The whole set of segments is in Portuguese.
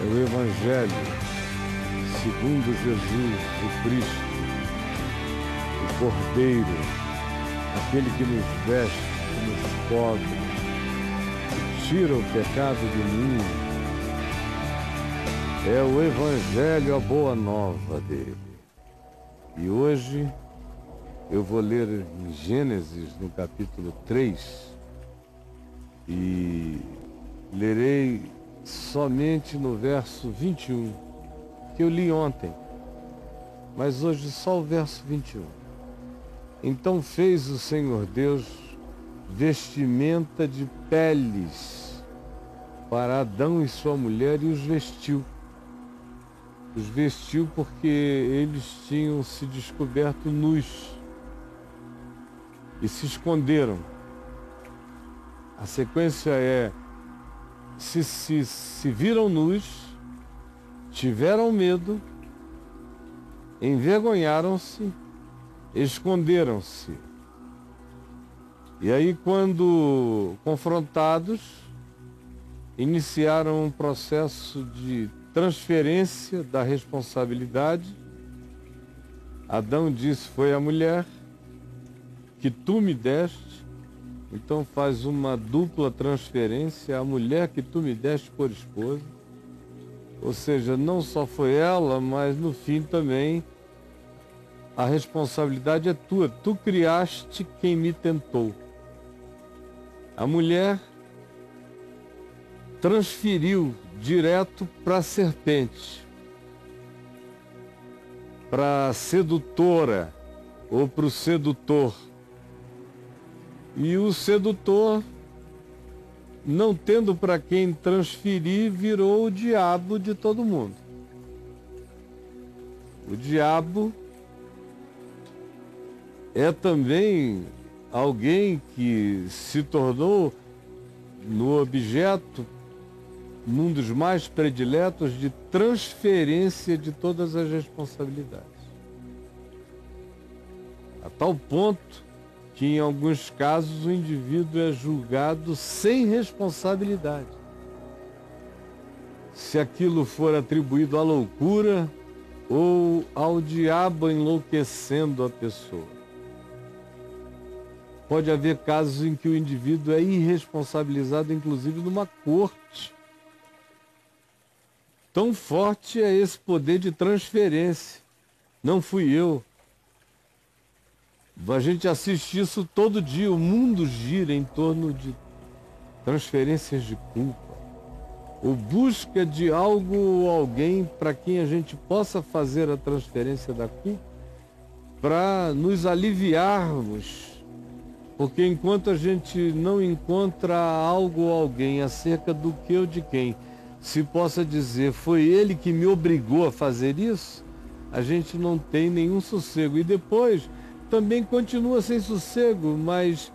É o Evangelho segundo Jesus, o Cristo, o Cordeiro, aquele que nos veste, que nos cobre, que tira o pecado do mundo. É o Evangelho, a boa nova dele. E hoje eu vou ler em Gênesis, no capítulo 3, e lerei somente no verso 21, que eu li ontem, mas hoje só o verso 21. Então fez o Senhor Deus vestimenta de peles para Adão e sua mulher e os vestiu. Os vestiu porque eles tinham se descoberto nus e se esconderam. A sequência é se, se, se viram nus, tiveram medo, envergonharam-se, esconderam-se. E aí, quando confrontados, iniciaram um processo de transferência da responsabilidade. Adão disse: Foi a mulher que tu me deste então faz uma dupla transferência, a mulher que tu me deste por esposa. Ou seja, não só foi ela, mas no fim também a responsabilidade é tua. Tu criaste quem me tentou. A mulher transferiu direto para a serpente, para a sedutora ou para o sedutor e o sedutor, não tendo para quem transferir, virou o diabo de todo mundo. O diabo é também alguém que se tornou no objeto, num dos mais prediletos de transferência de todas as responsabilidades. A tal ponto que em alguns casos o indivíduo é julgado sem responsabilidade. Se aquilo for atribuído à loucura ou ao diabo enlouquecendo a pessoa. Pode haver casos em que o indivíduo é irresponsabilizado, inclusive numa corte. Tão forte é esse poder de transferência. Não fui eu, a gente assiste isso todo dia, o mundo gira em torno de transferências de culpa, ou busca de algo ou alguém para quem a gente possa fazer a transferência da culpa, para nos aliviarmos. Porque enquanto a gente não encontra algo ou alguém acerca do que ou de quem se possa dizer foi ele que me obrigou a fazer isso, a gente não tem nenhum sossego. E depois também continua sem sossego, mas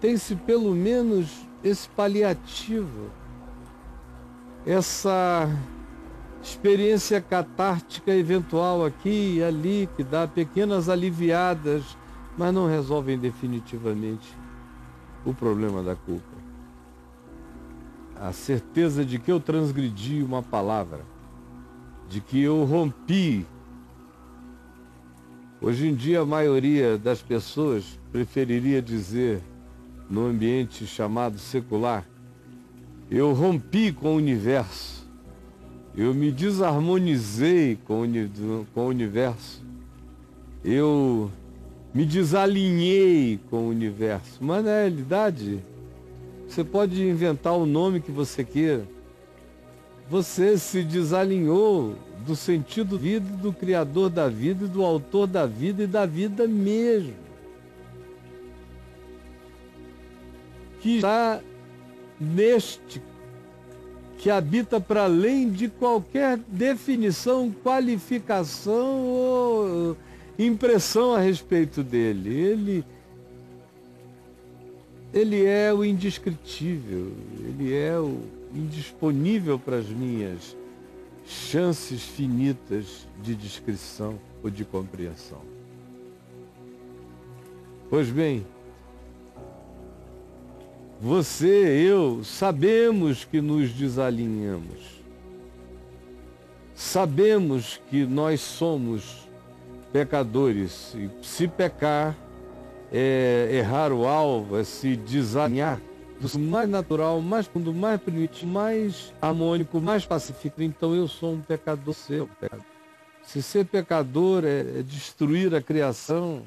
tem-se pelo menos esse paliativo, essa experiência catártica eventual aqui e ali, que dá pequenas aliviadas, mas não resolvem definitivamente o problema da culpa. A certeza de que eu transgredi uma palavra, de que eu rompi Hoje em dia, a maioria das pessoas preferiria dizer, no ambiente chamado secular, eu rompi com o universo, eu me desarmonizei com o, com o universo, eu me desalinhei com o universo. Mas na realidade, você pode inventar o nome que você queira. Você se desalinhou do sentido vida, do Criador da vida, do Autor da vida e da vida mesmo. Que está neste, que habita para além de qualquer definição, qualificação ou impressão a respeito dele. Ele, ele é o indescritível, ele é o indisponível para as minhas chances finitas de descrição ou de compreensão. Pois bem, você, eu, sabemos que nos desalinhamos. sabemos que nós somos pecadores e se pecar é errar o alvo, é se desalinhar mais natural, mais fundo, mais primitivo, mais harmônico, mais pacífico. Então eu sou um pecador seu. Pecador. Se ser pecador é, é destruir a criação,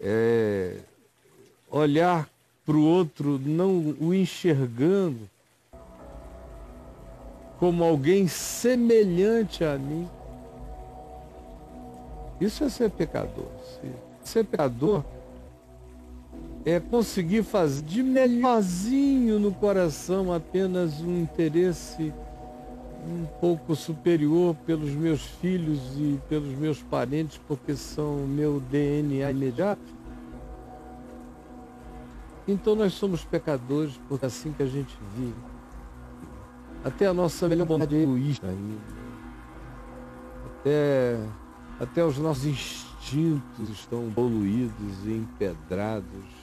é olhar para o outro não o enxergando como alguém semelhante a mim. Isso é ser pecador. Ser pecador é conseguir fazer de melhorzinho no coração apenas um interesse um pouco superior pelos meus filhos e pelos meus parentes, porque são meu DNA imediato. Então nós somos pecadores, porque é assim que a gente vive. Até a nossa melhor vontade é egoísta. Até, até os nossos instintos estão poluídos e empedrados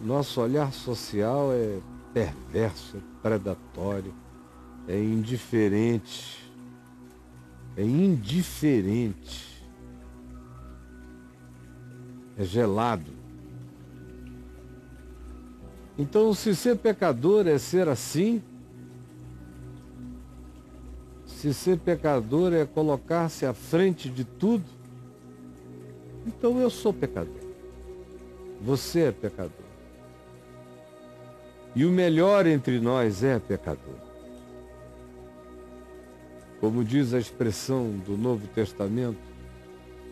nosso olhar social é perverso, é predatório, é indiferente, é indiferente, é gelado. Então, se ser pecador é ser assim, se ser pecador é colocar-se à frente de tudo, então eu sou pecador. Você é pecador. E o melhor entre nós é pecador. Como diz a expressão do Novo Testamento,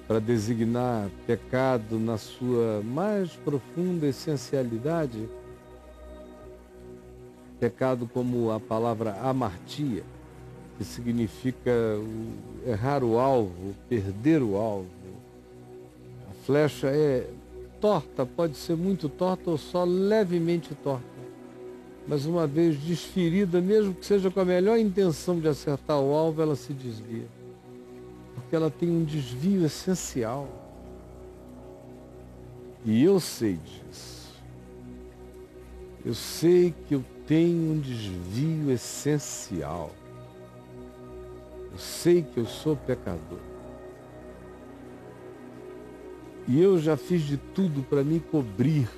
para designar pecado na sua mais profunda essencialidade, pecado como a palavra amartia, que significa errar o alvo, perder o alvo. A flecha é torta, pode ser muito torta ou só levemente torta mas uma vez desferida, mesmo que seja com a melhor intenção de acertar o alvo, ela se desvia. Porque ela tem um desvio essencial. E eu sei disso. Eu sei que eu tenho um desvio essencial. Eu sei que eu sou pecador. E eu já fiz de tudo para me cobrir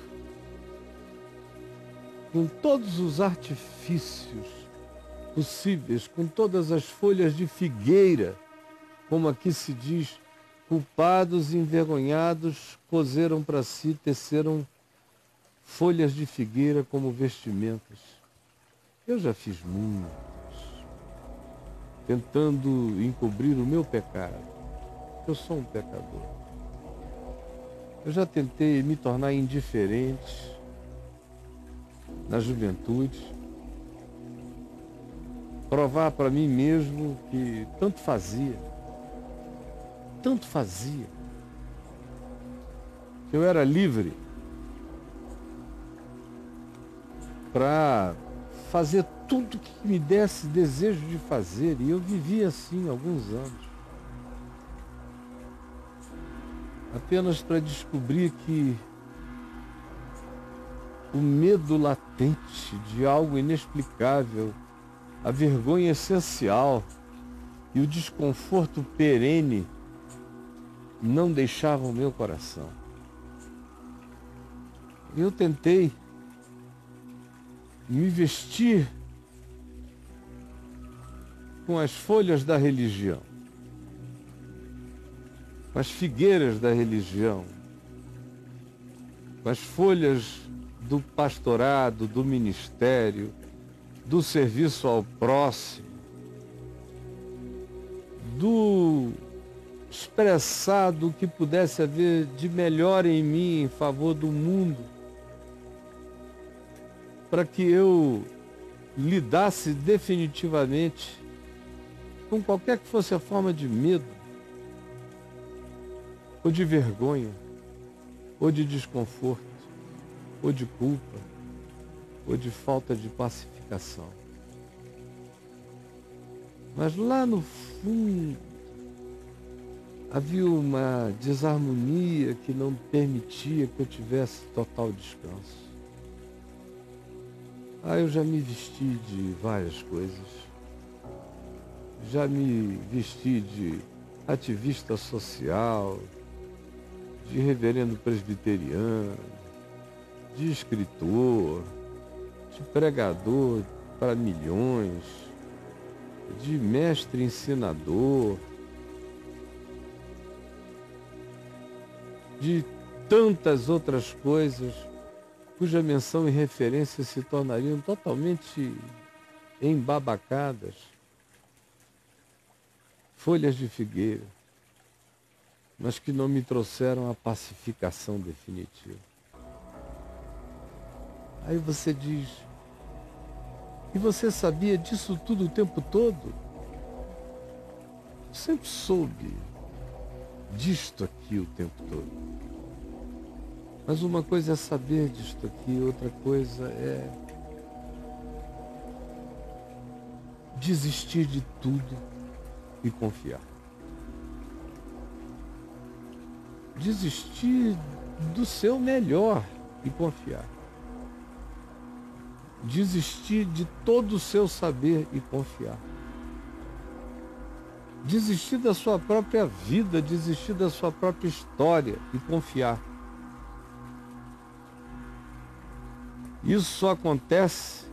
com todos os artifícios possíveis, com todas as folhas de figueira, como aqui se diz, culpados e envergonhados cozeram para si, teceram folhas de figueira como vestimentas. Eu já fiz muitos, tentando encobrir o meu pecado. Eu sou um pecador. Eu já tentei me tornar indiferente, na juventude, provar para mim mesmo que tanto fazia, tanto fazia, que eu era livre para fazer tudo que me desse desejo de fazer. E eu vivia assim alguns anos. Apenas para descobrir que o medo latente de algo inexplicável, a vergonha essencial e o desconforto perene não deixavam meu coração. Eu tentei me vestir com as folhas da religião, com as figueiras da religião, com as folhas do pastorado, do ministério, do serviço ao próximo, do expressado que pudesse haver de melhor em mim em favor do mundo, para que eu lidasse definitivamente com qualquer que fosse a forma de medo, ou de vergonha, ou de desconforto ou de culpa, ou de falta de pacificação. Mas lá no fundo havia uma desarmonia que não permitia que eu tivesse total descanso. Ah, eu já me vesti de várias coisas. já me vesti de ativista social, de reverendo presbiteriano, de escritor, de pregador para milhões, de mestre ensinador, de tantas outras coisas cuja menção e referência se tornariam totalmente embabacadas, folhas de figueira, mas que não me trouxeram a pacificação definitiva. Aí você diz, e você sabia disso tudo o tempo todo? sempre soube disto aqui o tempo todo. Mas uma coisa é saber disto aqui, outra coisa é desistir de tudo e confiar. Desistir do seu melhor e confiar. Desistir de todo o seu saber e confiar. Desistir da sua própria vida, desistir da sua própria história e confiar. Isso só acontece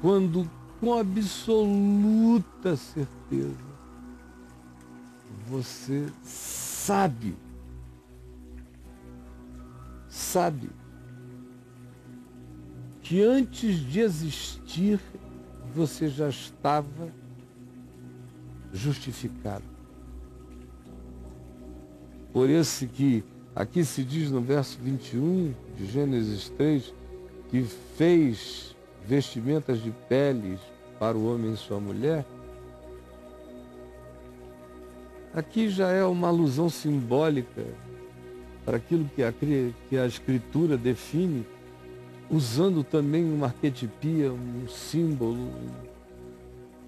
quando, com absoluta certeza, você sabe, sabe, que antes de existir você já estava justificado. Por esse que aqui se diz no verso 21 de Gênesis 3 que fez vestimentas de peles para o homem e sua mulher, aqui já é uma alusão simbólica para aquilo que a, que a Escritura define, usando também uma arquetipia, um símbolo,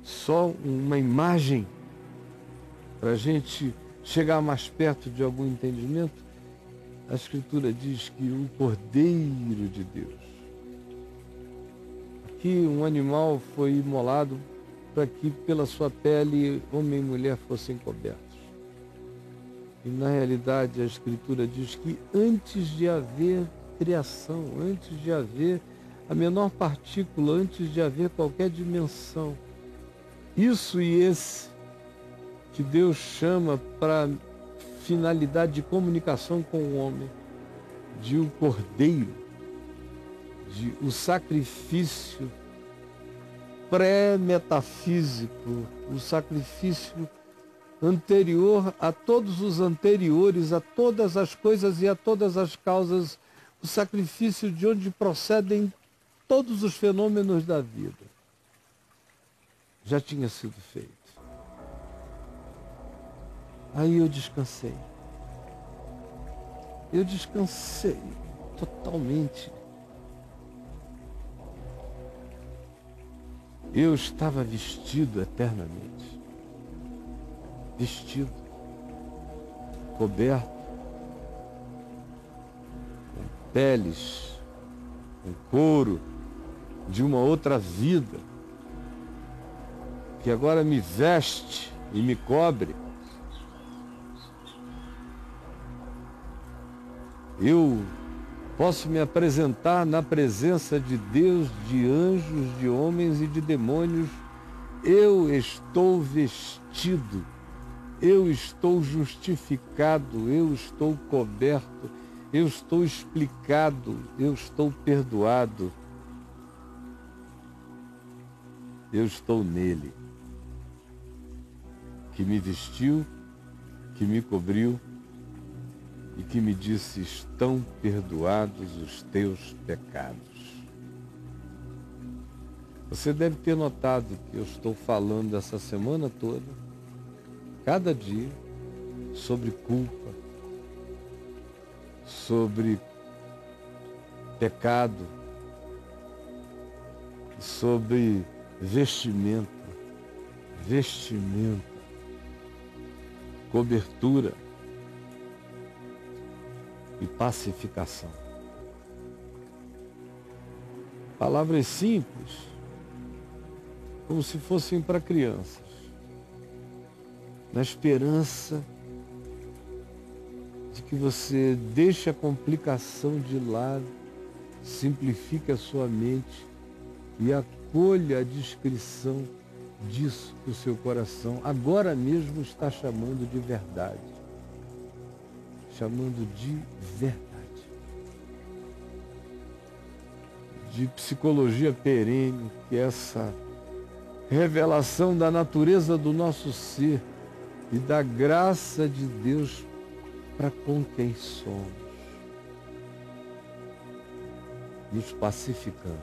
só uma imagem, para a gente chegar mais perto de algum entendimento. A Escritura diz que o Cordeiro de Deus que um animal foi imolado para que pela sua pele homem e mulher fossem cobertos. E na realidade a Escritura diz que antes de haver criação, antes de haver a menor partícula, antes de haver qualquer dimensão, isso e esse que Deus chama para finalidade de comunicação com o homem, de um cordeiro, de o sacrifício pré-metafísico, o sacrifício anterior a todos os anteriores, a todas as coisas e a todas as causas, o sacrifício de onde procedem todos os fenômenos da vida. Já tinha sido feito. Aí eu descansei. Eu descansei totalmente Eu estava vestido eternamente. Vestido, coberto, peles, com couro de uma outra vida, que agora me veste e me cobre. Eu Posso me apresentar na presença de Deus, de anjos, de homens e de demônios. Eu estou vestido, eu estou justificado, eu estou coberto, eu estou explicado, eu estou perdoado. Eu estou nele, que me vestiu, que me cobriu e que me disse: Estão perdoados os teus pecados. Você deve ter notado que eu estou falando essa semana toda, cada dia, sobre culpa, sobre pecado, sobre vestimenta, vestimenta, cobertura e pacificação. Palavras simples, como se fossem para crianças, na esperança de que você deixe a complicação de lado, simplifique a sua mente e acolha a descrição disso que o seu coração agora mesmo está chamando de verdade. Chamando de verdade. De psicologia perene, que é essa revelação da natureza do nosso ser e da graça de Deus para somos, nos pacificando.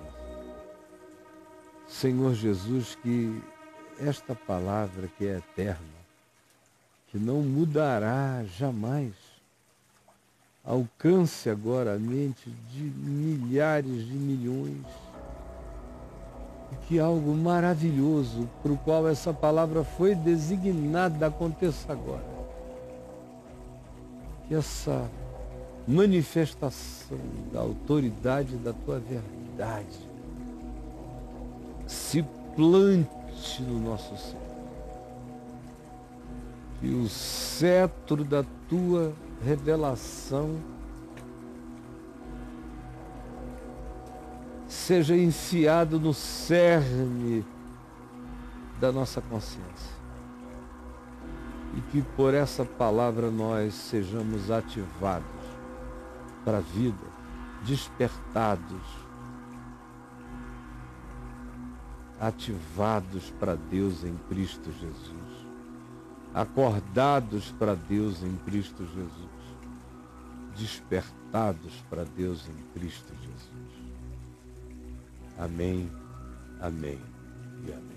Senhor Jesus, que esta palavra que é eterna, que não mudará jamais, alcance agora a mente de milhares de milhões, e que algo maravilhoso para o qual essa palavra foi designada aconteça agora. Que essa manifestação da autoridade da tua verdade se plante no nosso ser. Que o cetro da tua revelação seja enfiado no cerne da nossa consciência. E que por essa palavra nós sejamos ativados para a vida, despertados ativados para Deus em Cristo Jesus, acordados para Deus em Cristo Jesus, despertados para Deus em Cristo Jesus. Amém, amém e amém.